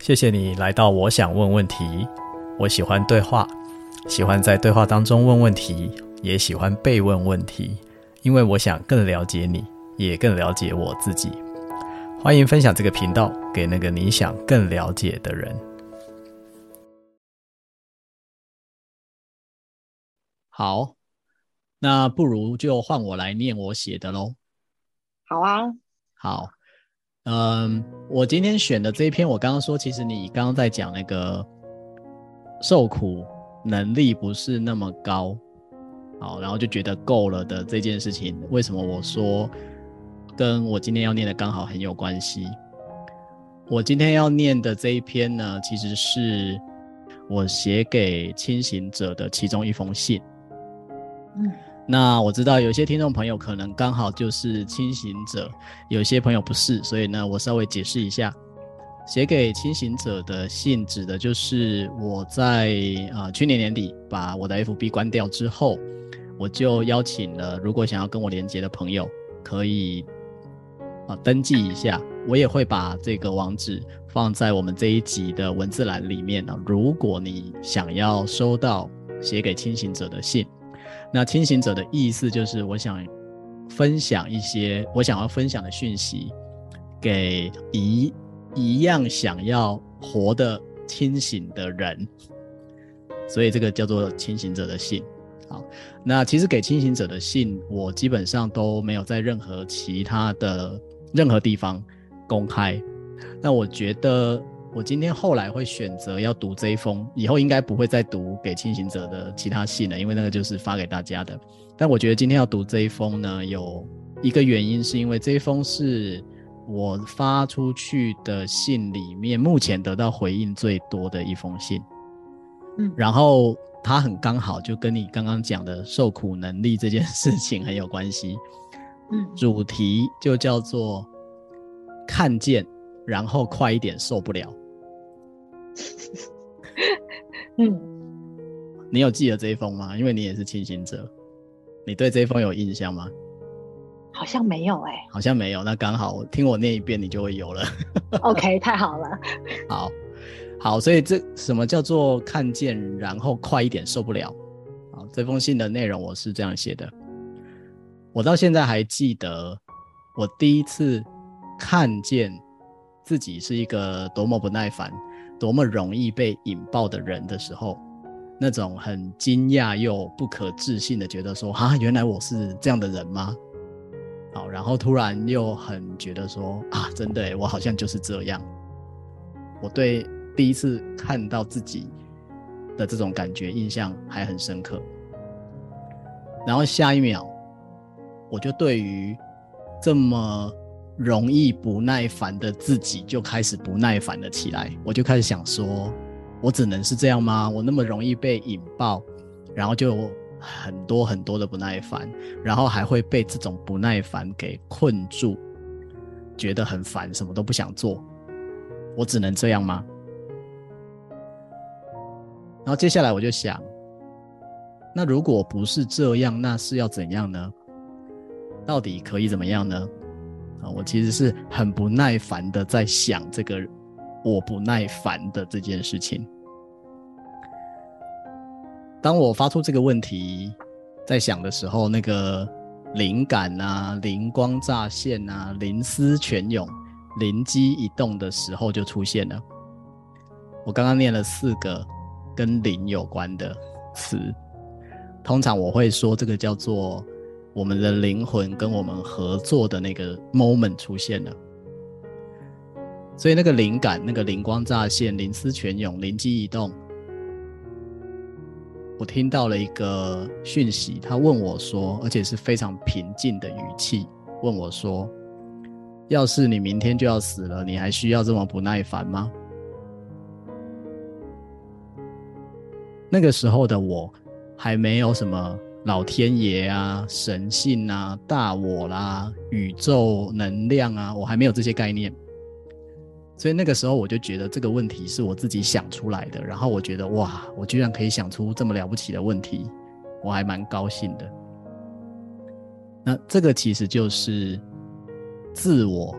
谢谢你来到我想问问题。我喜欢对话，喜欢在对话当中问问题，也喜欢被问问题，因为我想更了解你，也更了解我自己。欢迎分享这个频道给那个你想更了解的人。好，那不如就换我来念我写的喽。好啊，好。嗯，我今天选的这一篇，我刚刚说，其实你刚刚在讲那个受苦能力不是那么高，好，然后就觉得够了的这件事情，为什么我说跟我今天要念的刚好很有关系？我今天要念的这一篇呢，其实是我写给清醒者的其中一封信。嗯。那我知道有些听众朋友可能刚好就是清醒者，有些朋友不是，所以呢，我稍微解释一下，写给清醒者的信指的就是我在啊、去年年底把我的 FB 关掉之后，我就邀请了如果想要跟我连接的朋友可以啊登记一下，我也会把这个网址放在我们这一集的文字栏里面呢。如果你想要收到写给清醒者的信。那清醒者的意思就是，我想分享一些我想要分享的讯息，给一一样想要活得清醒的人，所以这个叫做清醒者的信。好，那其实给清醒者的信，我基本上都没有在任何其他的任何地方公开。那我觉得。我今天后来会选择要读这一封，以后应该不会再读给清醒者的其他信了，因为那个就是发给大家的。但我觉得今天要读这一封呢，有一个原因是因为这一封是我发出去的信里面目前得到回应最多的一封信。嗯，然后它很刚好就跟你刚刚讲的受苦能力这件事情很有关系。嗯，主题就叫做看见，然后快一点受不了。嗯，你有记得这一封吗？因为你也是清醒者，你对这一封有印象吗？好像没有哎、欸，好像没有。那刚好听我念一遍，你就会有了。OK，太好了。好，好，所以这什么叫做看见，然后快一点受不了？好，这封信的内容我是这样写的，我到现在还记得我第一次看见自己是一个多么不耐烦。多么容易被引爆的人的时候，那种很惊讶又不可置信的觉得说：“啊，原来我是这样的人吗？”好，然后突然又很觉得说：“啊，真的，我好像就是这样。”我对第一次看到自己的这种感觉印象还很深刻。然后下一秒，我就对于这么。容易不耐烦的自己就开始不耐烦了起来，我就开始想说，我只能是这样吗？我那么容易被引爆，然后就很多很多的不耐烦，然后还会被这种不耐烦给困住，觉得很烦，什么都不想做，我只能这样吗？然后接下来我就想，那如果不是这样，那是要怎样呢？到底可以怎么样呢？啊，我其实是很不耐烦的，在想这个我不耐烦的这件事情。当我发出这个问题，在想的时候，那个灵感啊、灵光乍现啊、灵思泉涌、灵机一动的时候就出现了。我刚刚念了四个跟灵有关的词，通常我会说这个叫做。我们的灵魂跟我们合作的那个 moment 出现了，所以那个灵感、那个灵光乍现、灵思泉涌、灵机一动，我听到了一个讯息，他问我说，而且是非常平静的语气问我说：“要是你明天就要死了，你还需要这么不耐烦吗？”那个时候的我还没有什么。老天爷啊，神性啊，大我啦，宇宙能量啊，我还没有这些概念，所以那个时候我就觉得这个问题是我自己想出来的，然后我觉得哇，我居然可以想出这么了不起的问题，我还蛮高兴的。那这个其实就是自我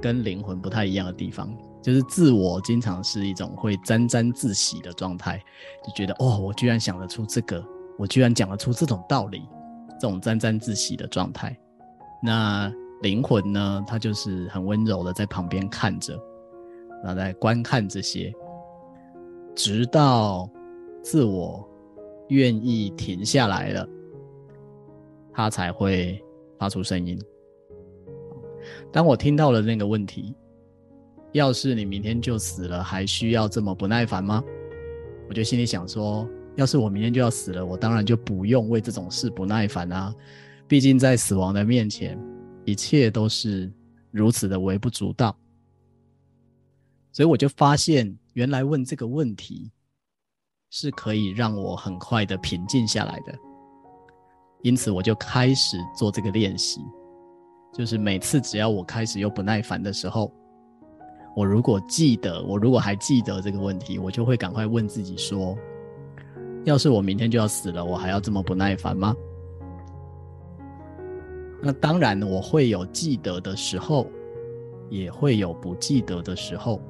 跟灵魂不太一样的地方，就是自我经常是一种会沾沾自喜的状态，就觉得哦，我居然想得出这个，我居然讲得出这种道理，这种沾沾自喜的状态。那灵魂呢，它就是很温柔的在旁边看着，然后在观看这些，直到自我愿意停下来了，它才会发出声音。当我听到了那个问题。要是你明天就死了，还需要这么不耐烦吗？我就心里想说，要是我明天就要死了，我当然就不用为这种事不耐烦啊。毕竟在死亡的面前，一切都是如此的微不足道。所以我就发现，原来问这个问题是可以让我很快的平静下来的。因此，我就开始做这个练习，就是每次只要我开始有不耐烦的时候。我如果记得，我如果还记得这个问题，我就会赶快问自己说：要是我明天就要死了，我还要这么不耐烦吗？那当然，我会有记得的时候，也会有不记得的时候。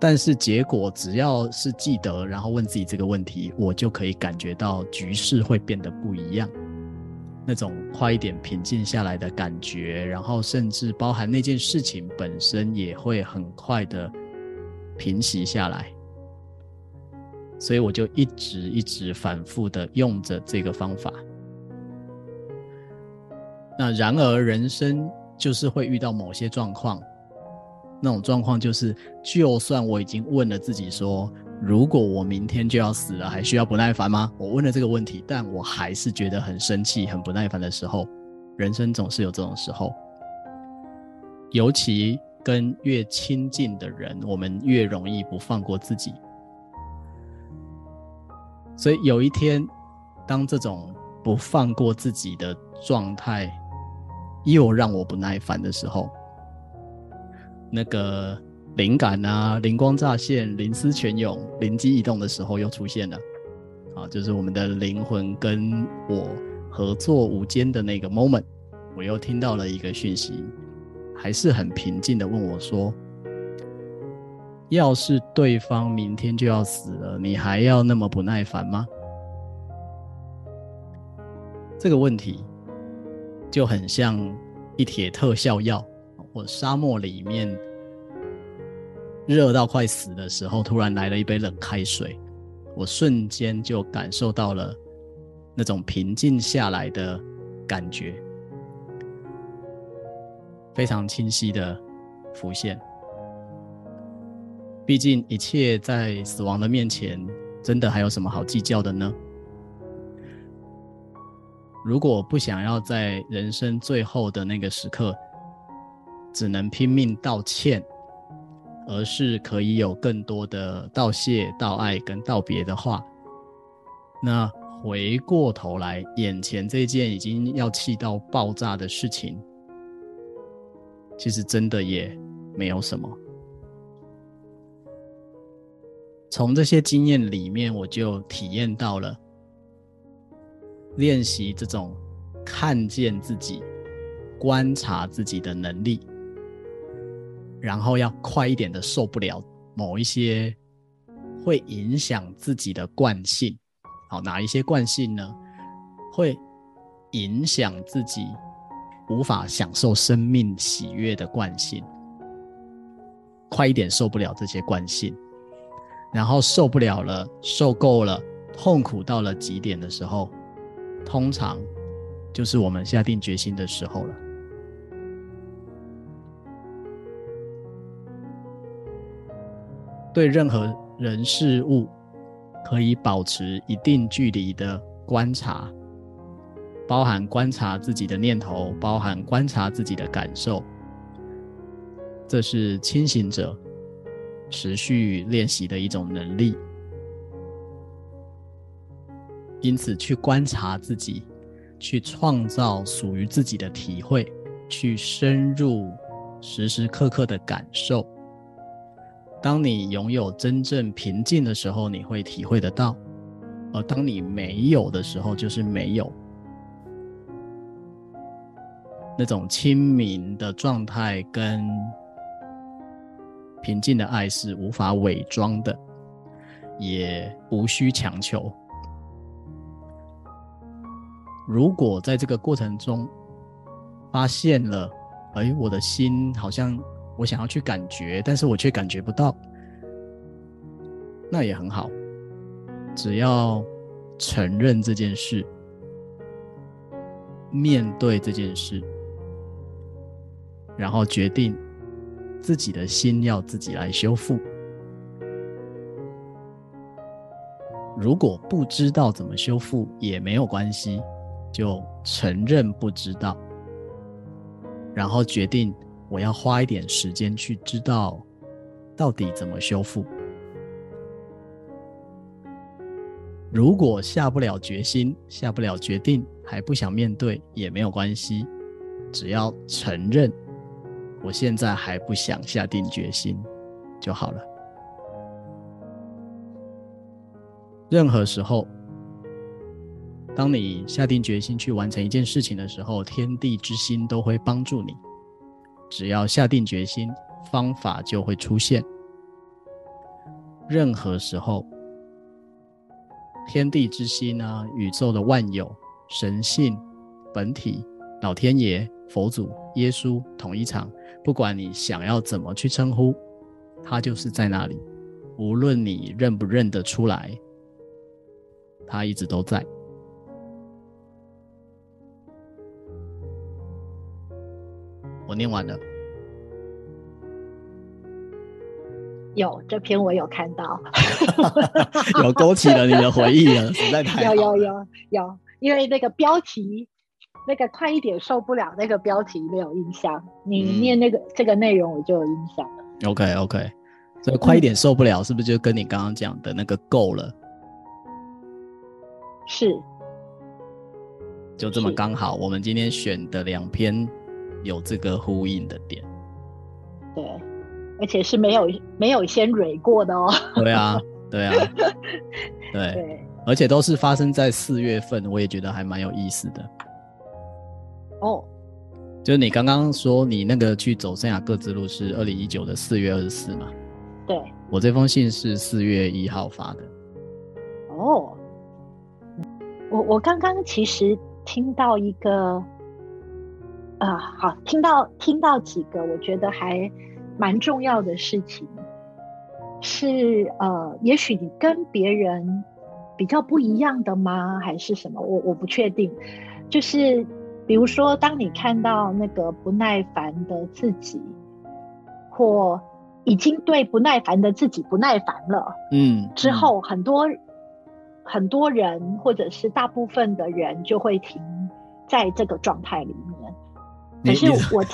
但是结果，只要是记得，然后问自己这个问题，我就可以感觉到局势会变得不一样。那种快一点平静下来的感觉，然后甚至包含那件事情本身也会很快的平息下来，所以我就一直一直反复的用着这个方法。那然而人生就是会遇到某些状况，那种状况就是，就算我已经问了自己说，如果我明天就要死了，还需要不耐烦吗？我问了这个问题，但我还是觉得很生气、很不耐烦的时候，人生总是有这种时候。尤其跟越亲近的人，我们越容易不放过自己。所以有一天，当这种不放过自己的状态又让我不耐烦的时候，那个。灵感啊，灵光乍现，灵思泉涌，灵机一动的时候又出现了，啊，就是我们的灵魂跟我合作无间的那个 moment，我又听到了一个讯息，还是很平静的问我说：“要是对方明天就要死了，你还要那么不耐烦吗？”这个问题就很像一帖特效药，或沙漠里面。热到快死的时候，突然来了一杯冷开水，我瞬间就感受到了那种平静下来的感觉，非常清晰的浮现。毕竟一切在死亡的面前，真的还有什么好计较的呢？如果不想要在人生最后的那个时刻，只能拼命道歉。而是可以有更多的道谢、道爱跟道别的话。那回过头来，眼前这件已经要气到爆炸的事情，其实真的也没有什么。从这些经验里面，我就体验到了练习这种看见自己、观察自己的能力。然后要快一点的受不了某一些会影响自己的惯性，好，哪一些惯性呢？会影响自己无法享受生命喜悦的惯性，快一点受不了这些惯性，然后受不了了，受够了，痛苦到了极点的时候，通常就是我们下定决心的时候了。对任何人事物，可以保持一定距离的观察，包含观察自己的念头，包含观察自己的感受。这是清醒者持续练习的一种能力。因此，去观察自己，去创造属于自己的体会，去深入时时刻刻的感受。当你拥有真正平静的时候，你会体会得到；而当你没有的时候，就是没有。那种清明的状态跟平静的爱是无法伪装的，也无需强求。如果在这个过程中发现了，哎，我的心好像我想要去感觉，但是我却感觉不到，那也很好，只要承认这件事，面对这件事，然后决定。自己的心要自己来修复。如果不知道怎么修复也没有关系，就承认不知道，然后决定我要花一点时间去知道到底怎么修复。如果下不了决心，下不了决定，还不想面对也没有关系，只要承认。我现在还不想下定决心就好了。任何时候，当你下定决心去完成一件事情的时候，天地之心都会帮助你。只要下定决心，方法就会出现。任何时候，天地之心啊，宇宙的万有、神性、本体、老天爷、佛祖、耶稣、统一场。不管你想要怎么去称呼，他就是在那里。无论你认不认得出来，他一直都在。我念完了。有这篇我有看到 有勾起了你的回忆了，实在太。有有有有，因为那个标题。那个快一点受不了，那个标题没有印象。你念那个、嗯、这个内容，我就有印象了。OK OK，所以快一点受不了，嗯、是不是就跟你刚刚讲的那个够了？是，就这么刚好。我们今天选的两篇有这个呼应的点。对，而且是没有没有先蕊过的哦。对啊，对啊，对，对，而且都是发生在四月份，我也觉得还蛮有意思的。哦，oh. 就是你刚刚说你那个去走生涯各自路是二零一九的四月二十四嘛？对，我这封信是四月一号发的。哦，oh. 我我刚刚其实听到一个，啊，好，听到听到几个我觉得还蛮重要的事情，是呃，也许你跟别人比较不一样的吗？还是什么？我我不确定，就是。比如说，当你看到那个不耐烦的自己，或已经对不耐烦的自己不耐烦了，嗯，之后很多很多人或者是大部分的人就会停在这个状态里面。可是我，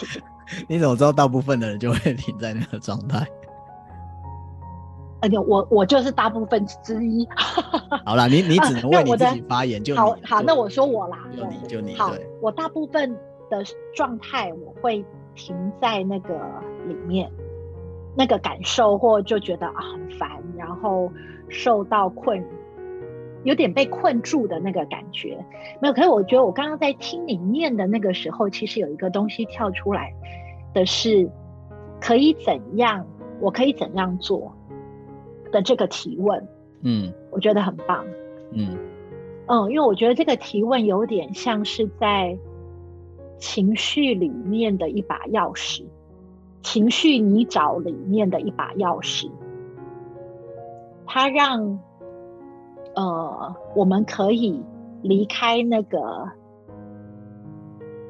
你怎么知道大部分的人就会停在那个状态？而且我我就是大部分之一。好啦，你你只能为你自己发言，就好好。那我说我啦，就你就你。好，我大部分的状态我会停在那个里面，那个感受或就觉得啊很烦，然后受到困，有点被困住的那个感觉。没有，可是我觉得我刚刚在听你念的那个时候，其实有一个东西跳出来的是，可以怎样？我可以怎样做？的这个提问，嗯，我觉得很棒，嗯。嗯，因为我觉得这个提问有点像是在情绪里面的一把钥匙，情绪泥沼里面的一把钥匙，它让呃我们可以离开那个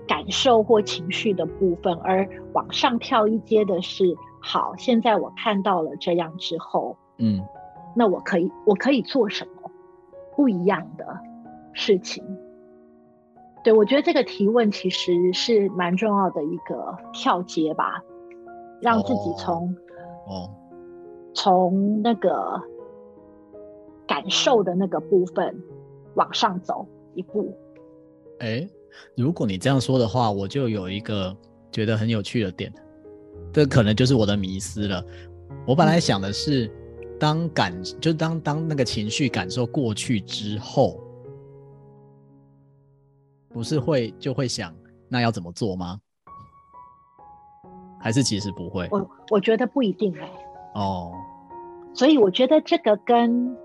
感受或情绪的部分，而往上跳一阶的是，好，现在我看到了这样之后。嗯，那我可以，我可以做什么不一样的事情？对，我觉得这个提问其实是蛮重要的一个跳接吧，让自己从哦，从那个感受的那个部分往上走一步。哎，如果你这样说的话，我就有一个觉得很有趣的点，这可能就是我的迷失了。我本来想的是。嗯当感就当当那个情绪感受过去之后，不是会就会想那要怎么做吗？还是其实不会？我我觉得不一定哎、欸。哦，所以我觉得这个跟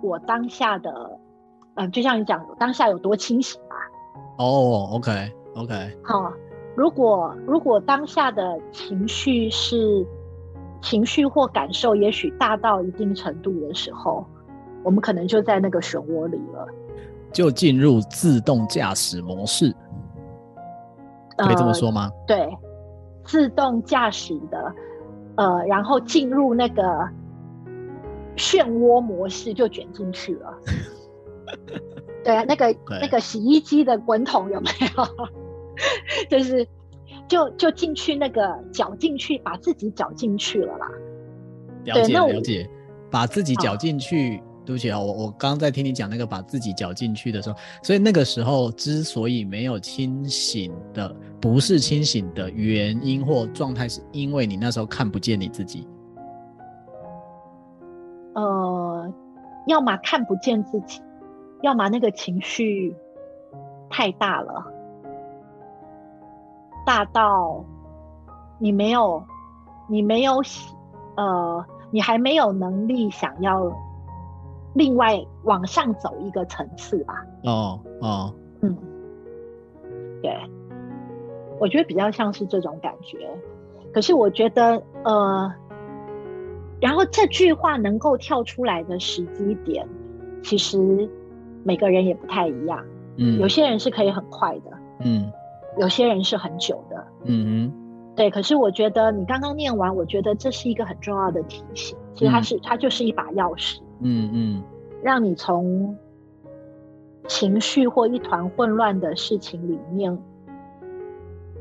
我当下的，嗯、呃，就像你讲，当下有多清醒吧。哦，OK，OK。好，如果如果当下的情绪是情绪或感受，也许大到一定程度的时候，我们可能就在那个漩涡里了，就进入自动驾驶模式，可以这么说吗？呃、对，自动驾驶的。呃，然后进入那个漩涡模式就卷进去了。对啊，那个那个洗衣机的滚筒有没有？就是就就进去那个搅进去，把自己搅进去了啦。了解了解，把自己搅进去。对不起啊，我我刚刚在听你讲那个把自己搅进去的时候，所以那个时候之所以没有清醒的，不是清醒的原因或状态，是因为你那时候看不见你自己。呃，要么看不见自己，要么那个情绪太大了，大到你没有，你没有，呃，你还没有能力想要。另外往上走一个层次吧。哦哦，嗯，对，我觉得比较像是这种感觉。可是我觉得，呃，然后这句话能够跳出来的时机点，其实每个人也不太一样。嗯，有些人是可以很快的，嗯，有些人是很久的，嗯哼，对。可是我觉得你刚刚念完，我觉得这是一个很重要的提醒。其实它是，嗯，它就是一把钥匙。嗯嗯，让你从情绪或一团混乱的事情里面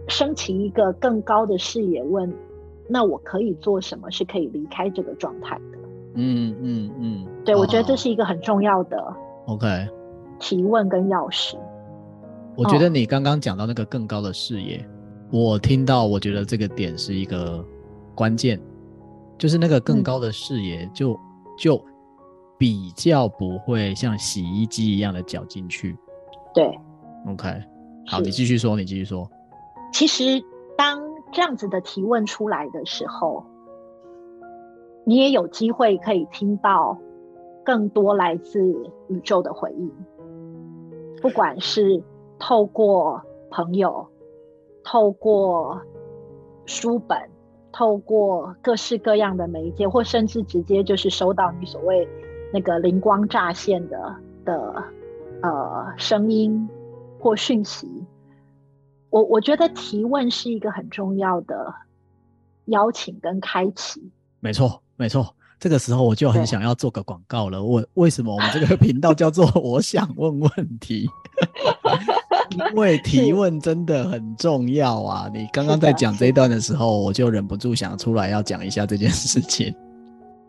升起一个更高的视野，问：那我可以做什么是可以离开这个状态的？嗯嗯嗯，对，我觉得这是一个很重要的 OK 提问跟钥匙。我觉得你刚刚讲到那个更高的视野，哦，我听到，我觉得这个点是一个关键，就是那个更高的视野就，就、嗯、就。比较不会像洗衣机一样的搅进去，对，OK，好，你继续说，你继续说。其实当这样子的提问出来的时候，你也有机会可以听到更多来自宇宙的回应，不管是透过朋友，透过书本，透过各式各样的媒介，或甚至直接就是收到你所谓。那个灵光乍现的的呃声音或讯息，我我觉得提问是一个很重要的邀请跟开启。没错，没错。这个时候我就很想要做个广告了。问为什么我们这个频道叫做“我想问问题”？因为提问真的很重要啊！你刚刚在讲这一段的时候，我就忍不住想出来要讲一下这件事情。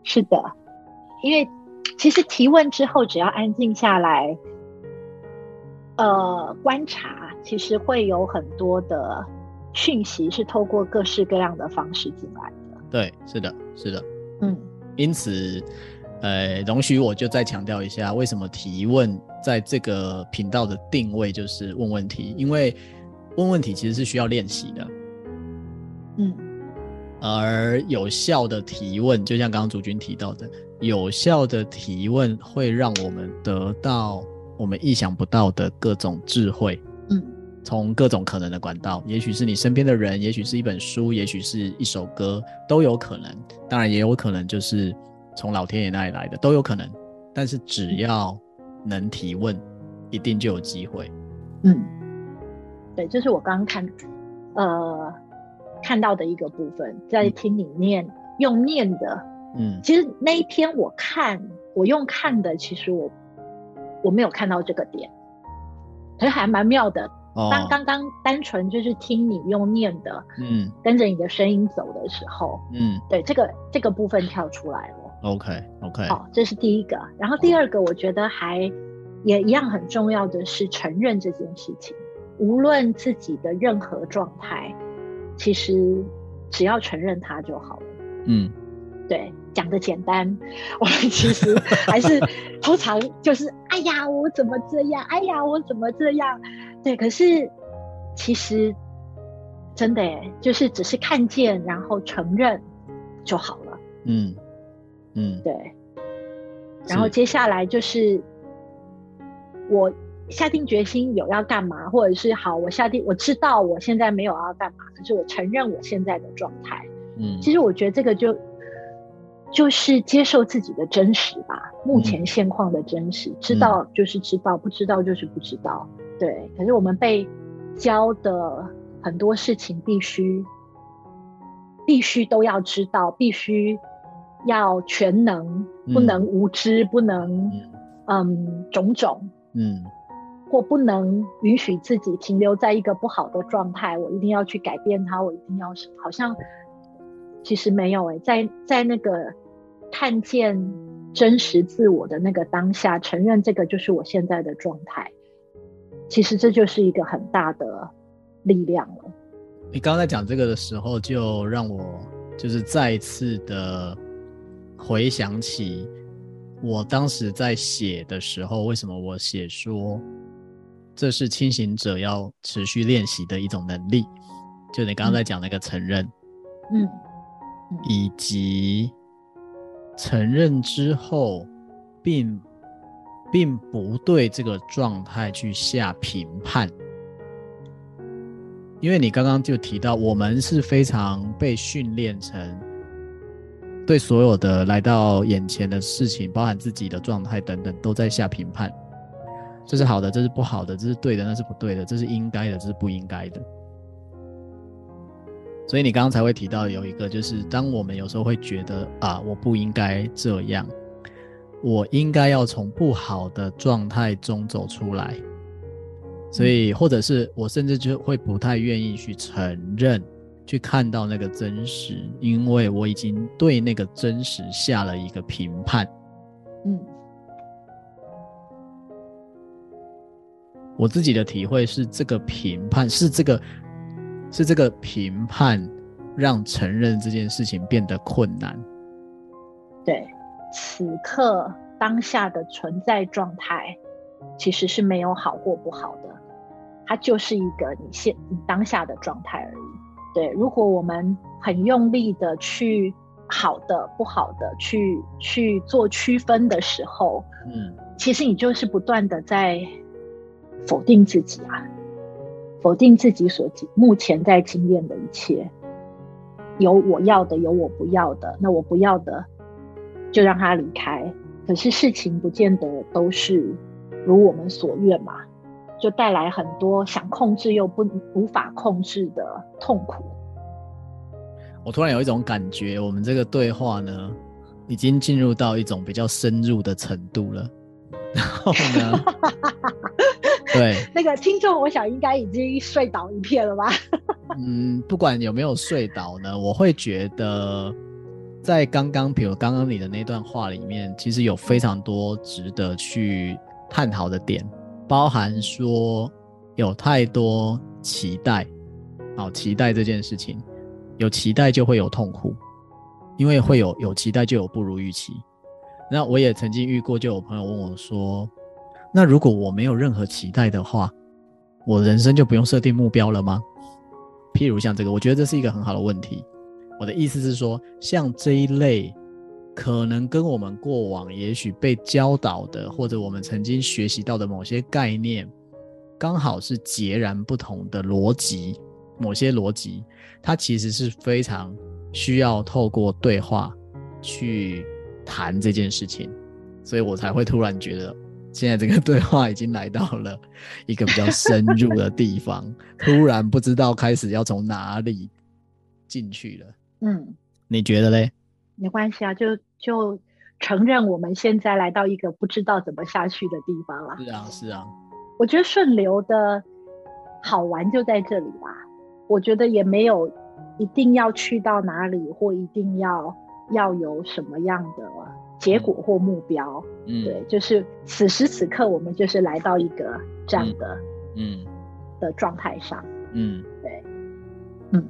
是的，因为。其实提问之后，只要安静下来，呃，观察，其实会有很多的讯息是透过各式各样的方式进来的。对，是的，是的，嗯。因此，呃，容许我就再强调一下，为什么提问在这个频道的定位就是问问题？因为问问题其实是需要练习的。嗯。而有效的提问，就像刚刚主君提到的。有效的提问会让我们得到我们意想不到的各种智慧，嗯，从各种可能的管道，也许是你身边的人，也许是一本书，也许是一首歌，都有可能。当然，也有可能就是从老天爷那里来的，都有可能。但是只要能提问，一定就有机会。嗯，对，这是我刚刚看，呃，看到的一个部分，在听你念，嗯，用念的。嗯，其实那一篇我看，我用看的，其实我我没有看到这个点，可是还蛮妙的。哦、当刚刚单纯就是听你用念的，嗯，跟着你的声音走的时候，嗯，对，这个这个部分跳出来了。OK OK，好，这是第一个。然后第二个，我觉得还也一样很重要的是承认这件事情，无论自己的任何状态，其实只要承认它就好了。嗯。对，讲的简单，我们其实还是 通常就是，哎呀，我怎么这样？哎呀，我怎么这样？对，可是其实真的耶，就是只是看见，然后承认就好了。嗯嗯，对。然后接下来就是我下定决心有要干嘛，或者是好，我下定我知道我现在没有要干嘛，可是我承认我现在的状态。嗯，其实我觉得这个就就是接受自己的真实吧，目前现况的真实，嗯、知道就是知道，不知道就是不知道。对，可是我们被教的很多事情必须必须都要知道，必须要全能，不能无知，嗯、不能嗯种种，嗯，或不能允许自己停留在一个不好的状态，我一定要去改变它，我一定要什么，好像。其实没有诶，在在那个看见真实自我的那个当下，承认这个就是我现在的状态，其实这就是一个很大的力量了。你刚刚在讲这个的时候，就让我就是再一次的回想起我当时在写的时候，为什么我写说这是清醒者要持续练习的一种能力，就你刚刚在讲那个承认，嗯。嗯以及承认之后，并并不对这个状态去下评判，因为你刚刚就提到，我们是非常被训练成对所有的来到眼前的事情，包含自己的状态等等，都在下评判，这是好的，这是不好的，这是对的，那是不对的，这是应该的，这是不应该的。所以你刚刚才会提到有一个，就是当我们有时候会觉得啊，我不应该这样，我应该要从不好的状态中走出来。所以，或者是我甚至就会不太愿意去承认，去看到那个真实，因为我已经对那个真实下了一个评判。嗯，我自己的体会是，这个评判是这个。是这个评判让承认这件事情变得困难。对，此刻当下的存在状态其实是没有好或不好的，它就是一个你现你当下的状态而已。对，如果我们很用力的去好的不好的去去做区分的时候，嗯，其实你就是不断的在否定自己啊。否定自己所目前在经验的一切，有我要的，有我不要的。那我不要的，就让他离开。可是事情不见得都是如我们所愿嘛，就带来很多想控制又不无法控制的痛苦。我突然有一种感觉，我们这个对话呢，已经进入到一种比较深入的程度了。然后呢？对，那个听众，我想应该已经睡倒一片了吧？嗯，不管有没有睡倒呢，我会觉得，在刚刚，比如刚刚你的那段话里面，其实有非常多值得去探讨的点，包含说有太多期待，好，期待这件事情，有期待就会有痛苦，因为会有有期待就有不如预期。那我也曾经遇过，就有朋友问我说。那如果我没有任何期待的话，我人生就不用设定目标了吗？譬如像这个，我觉得这是一个很好的问题。我的意思是说，像这一类可能跟我们过往也许被教导的，或者我们曾经学习到的某些概念，刚好是截然不同的逻辑。某些逻辑，它其实是非常需要透过对话去谈这件事情，所以我才会突然觉得。现在这个对话已经来到了一个比较深入的地方，突然不知道开始要从哪里进去了。嗯，你觉得嘞？没关系啊，就就承认我们现在来到一个不知道怎么下去的地方了。是啊，是啊。我觉得顺流的好玩就在这里吧。我觉得也没有一定要去到哪里，或一定要要有什么样的。结果或目标，嗯，对，就是此时此刻，我们就是来到一个这样的，嗯，的状态上，嗯，对，嗯，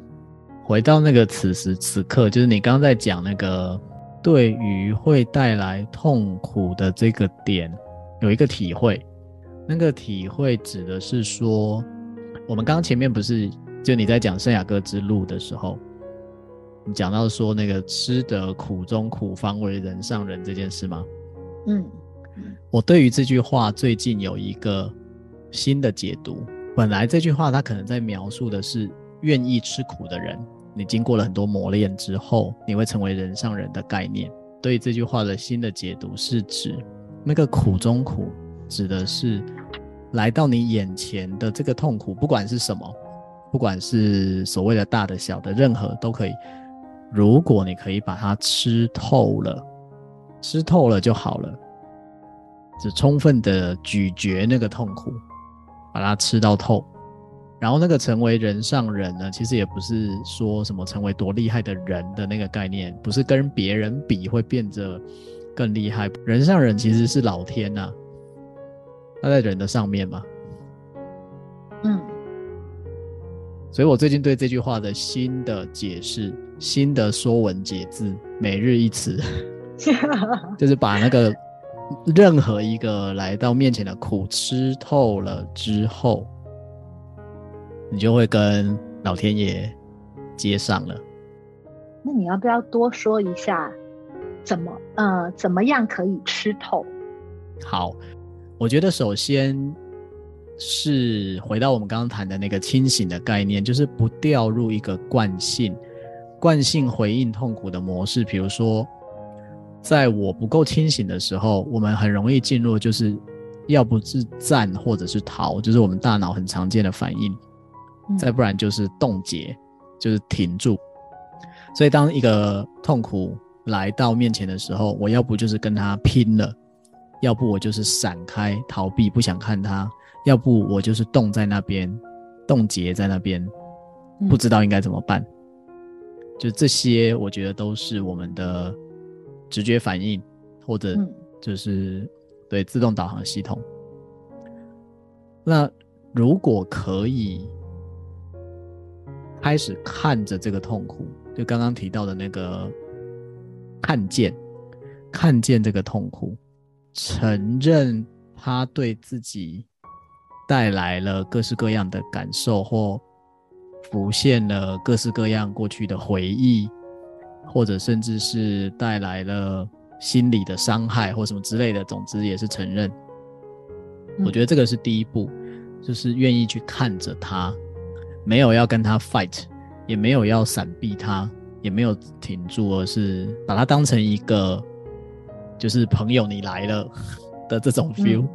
回到那个此时此刻，就是你刚刚在讲那个对于会带来痛苦的这个点，有一个体会，那个体会指的是说，我们刚刚前面不是就你在讲圣雅各之路的时候，你讲到说那个吃得苦中苦，方为人上人这件事吗？嗯，我对于这句话最近有一个新的解读。本来这句话它可能在描述的是愿意吃苦的人，你经过了很多磨练之后，你会成为人上人的概念。对这句话的新的解读是指那个苦中苦，指的是来到你眼前的这个痛苦，不管是什么，不管是所谓的大的小的，任何都可以。如果你可以把它吃透了，吃透了就好了，只充分的咀嚼那个痛苦，把它吃到透。然后那个成为人上人呢，其实也不是说什么成为多厉害的人的那个概念，不是跟别人比会变得更厉害。人上人其实是老天呐、啊，他在人的上面嘛。嗯。所以我最近对这句话的新的解释。新的说文解字，每日一词，就是把那个任何一个来到面前的苦吃透了之后，你就会跟老天爷接上了。那你要不要多说一下，怎么呃怎么样可以吃透？好，我觉得首先是回到我们刚刚谈的那个清醒的概念，就是不掉入一个惯性。惯性回应痛苦的模式，比如说，在我不够清醒的时候，我们很容易进入，就是要不是战或者是逃，就是我们大脑很常见的反应；再不然就是冻结，就是停住。所以，当一个痛苦来到面前的时候，我要不就是跟他拼了，要不我就是闪开逃避，不想看他；要不我就是冻在那边，冻结在那边，不知道应该怎么办。就这些，我觉得都是我们的直觉反应，或者就是对自动导航系统。那如果可以开始看着这个痛苦，就刚刚提到的那个看见，看见这个痛苦，承认他对自己带来了各式各样的感受或。浮现了各式各样过去的回忆，或者甚至是带来了心理的伤害或什么之类的。总之也是承认。我觉得这个是第一步，就是愿意去看着他，没有要跟他 fight，也没有要闪避他，也没有停住，而是把他当成一个就是朋友，你来了的这种 feel，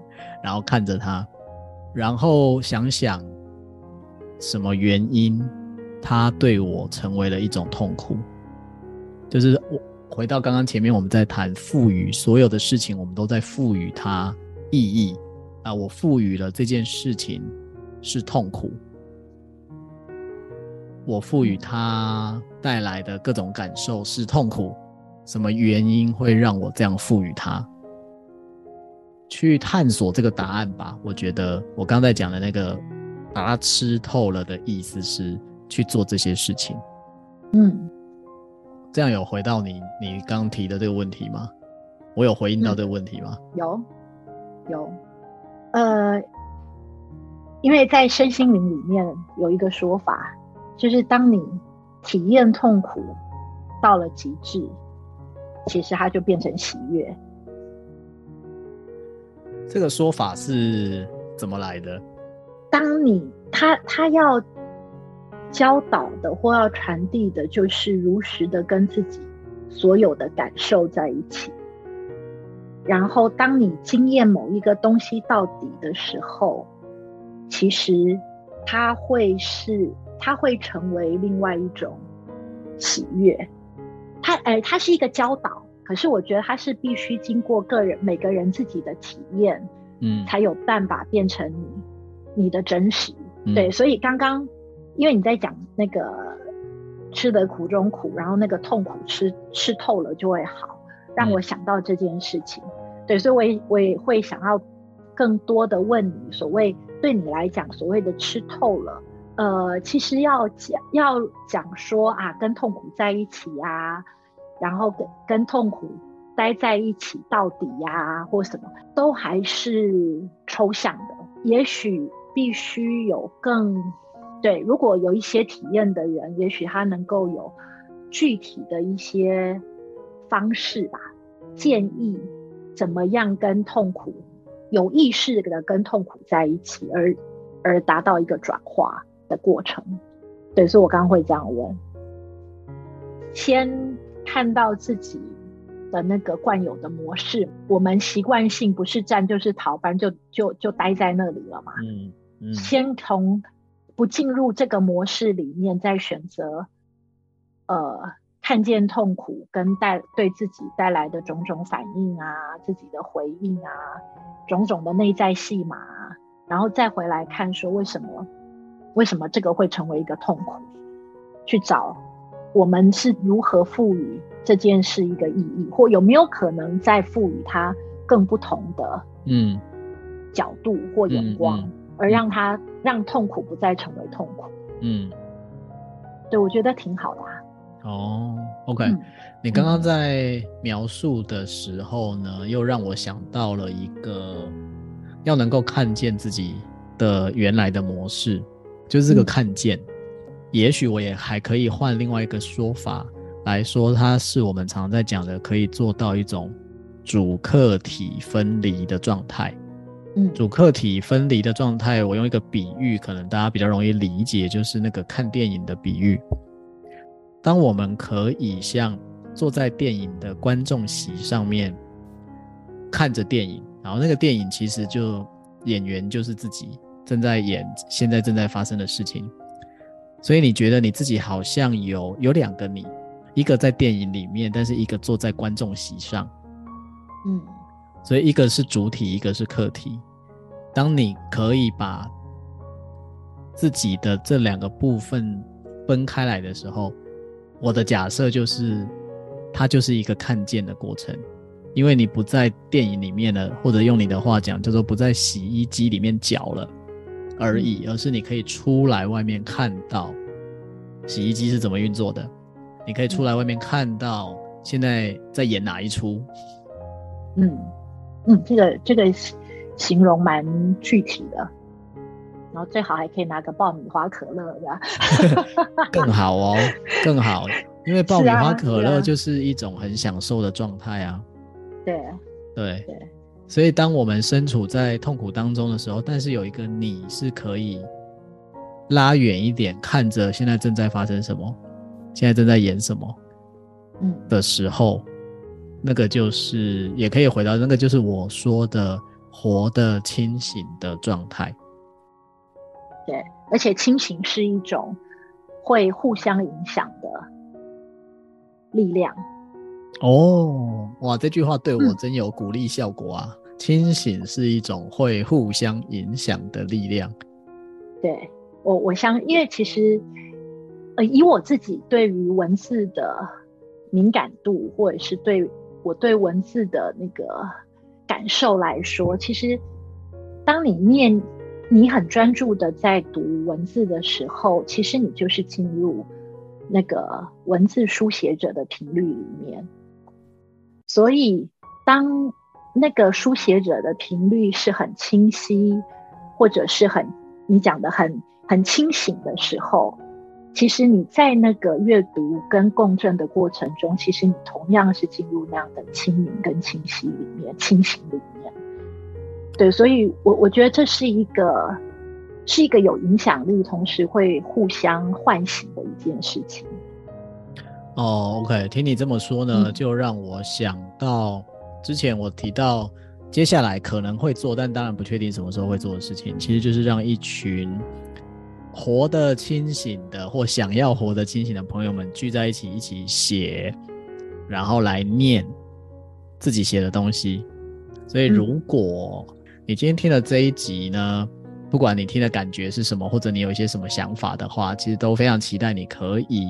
然后看着他，然后想想。什么原因，他对我成为了一种痛苦？就是我回到刚刚前面，我们在谈赋予所有的事情，我们都在赋予它意义啊。我赋予了这件事情是痛苦，我赋予它带来的各种感受是痛苦。什么原因会让我这样赋予它？去探索这个答案吧。我觉得我刚才讲的那个。把它吃透了的意思是去做这些事情，嗯，这样有回到你你刚提的这个问题吗？我有回应到这个问题吗？嗯、有，有，呃，因为在身心灵里面有一个说法，就是当你体验痛苦到了极致，其实它就变成喜悦。这个说法是怎么来的？当你他他要教导的或要传递的，就是如实的跟自己所有的感受在一起。然后，当你经验某一个东西到底的时候，其实它会是，它会成为另外一种喜悦。它，哎，它是一个教导，可是我觉得它是必须经过个人每个人自己的体验，嗯，才有办法变成你。你的真实，对，所以刚刚因为你在讲那个吃得苦中苦，然后那个痛苦吃吃透了就会好，让我想到这件事情，对，所以我也我也会想要更多的问你，所谓对你来讲所谓的吃透了，呃，其实要讲要讲说啊，跟痛苦在一起啊，然后跟跟痛苦待在一起到底呀，或什么都还是抽象的，也许。必须有更对，如果有一些体验的人，也许他能够有具体的一些方式吧，建议怎么样跟痛苦有意识的跟痛苦在一起，而而达到一个转化的过程。对，所以我刚刚会这样问：先看到自己的那个惯有的模式，我们习惯性不是站就是逃，不然就就就待在那里了嘛。嗯嗯。先从不进入这个模式里面，再选择，呃，看见痛苦跟带对自己带来的种种反应啊，自己的回应啊，种种的内在戏码，然后再回来看说为什么，为什么这个会成为一个痛苦，去找我们是如何赋予这件事一个意义，或有没有可能再赋予它更不同的嗯角度或眼光。嗯嗯嗯而让它让痛苦不再成为痛苦。嗯，对，我觉得挺好的啊。哦，OK，嗯，你刚刚在描述的时候呢，嗯，又让我想到了一个要能够看见自己的原来的模式，就是这个看见。嗯，也许我也还可以换另外一个说法来说，它是我们常常在讲的，可以做到一种主客体分离的状态。嗯主客体分离的状态，我用一个比喻，可能大家比较容易理解，就是那个看电影的比喻。当我们可以像坐在电影的观众席上面看着电影，然后那个电影其实就演员就是自己正在演现在正在发生的事情，所以你觉得你自己好像有有两个你，一个在电影里面，但是一个坐在观众席上，嗯。所以一个是主体，一个是客体。当你可以把自己的这两个部分分开来的时候，我的假设就是，它就是一个看见的过程，因为你不在电影里面了，或者用你的话讲，叫做不在洗衣机里面搅了而已，而是你可以出来外面看到洗衣机是怎么运作的，你可以出来外面看到现在在演哪一出，嗯。嗯，这个这个形容蛮具体的，然后最好还可以拿个爆米花可乐，对吧？更好哦，更好，因为爆米花可乐就是一种很享受的状态啊。对。对。对，所以当我们身处在痛苦当中的时候，但是有一个你是可以拉远一点，看着现在正在发生什么，现在正在演什么，嗯的时候。那个就是，也可以回到那个，就是我说的活的清醒的状态。对，而且清醒是一种会互相影响的力量。哦，哇，这句话对我真有鼓励效果啊！嗯，清醒是一种会互相影响的力量。对，我，我相，因为其实，呃，以我自己对于文字的敏感度，或者是对。我对文字的那个感受来说，其实当你念，你很专注的在读文字的时候，其实你就是进入那个文字书写者的频率里面。所以，当那个书写者的频率是很清晰，或者是很你讲的很很清醒的时候。其实你在那个阅读跟共振的过程中，其实你同样是进入那样的清明跟清晰里面、清醒里面。对，所以我我觉得这是一个是一个有影响力，同时会互相唤醒的一件事情。哦，OK，听你这么说呢，就让我想到之前我提到接下来可能会做，但当然不确定什么时候会做的事情，其实就是让一群。活得清醒的，或想要活得清醒的朋友们聚在一起，一起写，然后来念自己写的东西。所以，如果你今天听了这一集呢，不管你听的感觉是什么，或者你有一些什么想法的话，其实都非常期待你可以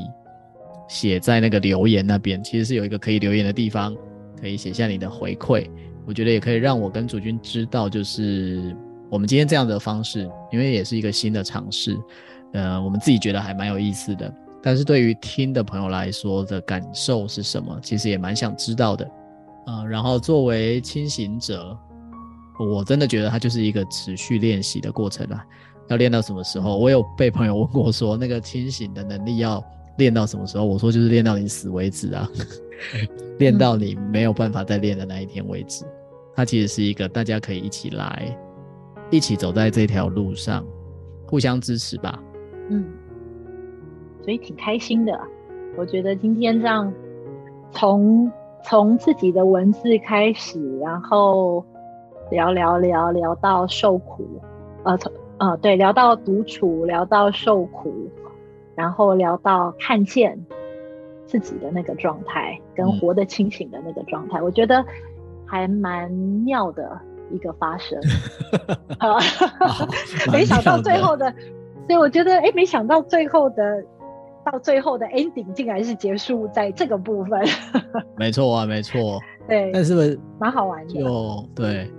写在那个留言那边。其实是有一个可以留言的地方，可以写下你的回馈。我觉得也可以让我跟主君知道，就是。我们今天这样的方式，因为也是一个新的尝试，呃，我们自己觉得还蛮有意思的。但是对于听的朋友来说的感受是什么？其实也蛮想知道的。呃，然后作为清醒者，我真的觉得它就是一个持续练习的过程啦。要练到什么时候？我有被朋友问过说，那个清醒的能力要练到什么时候？我说就是练到你死为止啊，练到你没有办法再练的那一天为止。它其实是一个大家可以一起来，一起走在这条路上，互相支持吧。嗯，所以挺开心的。我觉得今天这样从从自己的文字开始，然后聊聊聊聊到受苦，呃，从呃对，聊到独处，聊到受苦。然后聊到看见自己的那个状态，跟活得清醒的那个状态，嗯、我觉得还蛮妙的一个发生。没想到最后的，所以我觉得，哎，没想到最后的，到最后的 ending 竟然是结束在这个部分。没错啊，没错。对，但是不是蛮好玩的？就对，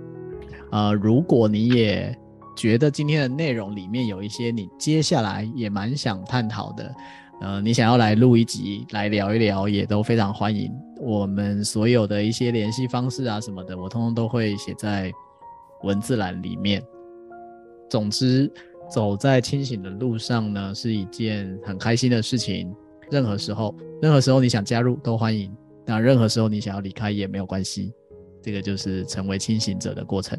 呃，如果你也。觉得今天的内容里面有一些你接下来也蛮想探讨的，呃，你想要来录一集来聊一聊，也都非常欢迎。我们所有的一些联系方式啊什么的，我通通都会写在文字栏里面。总之，走在清醒的路上呢，是一件很开心的事情。任何时候，任何时候你想加入都欢迎，那任何时候你想要离开也没有关系。这个就是成为清醒者的过程。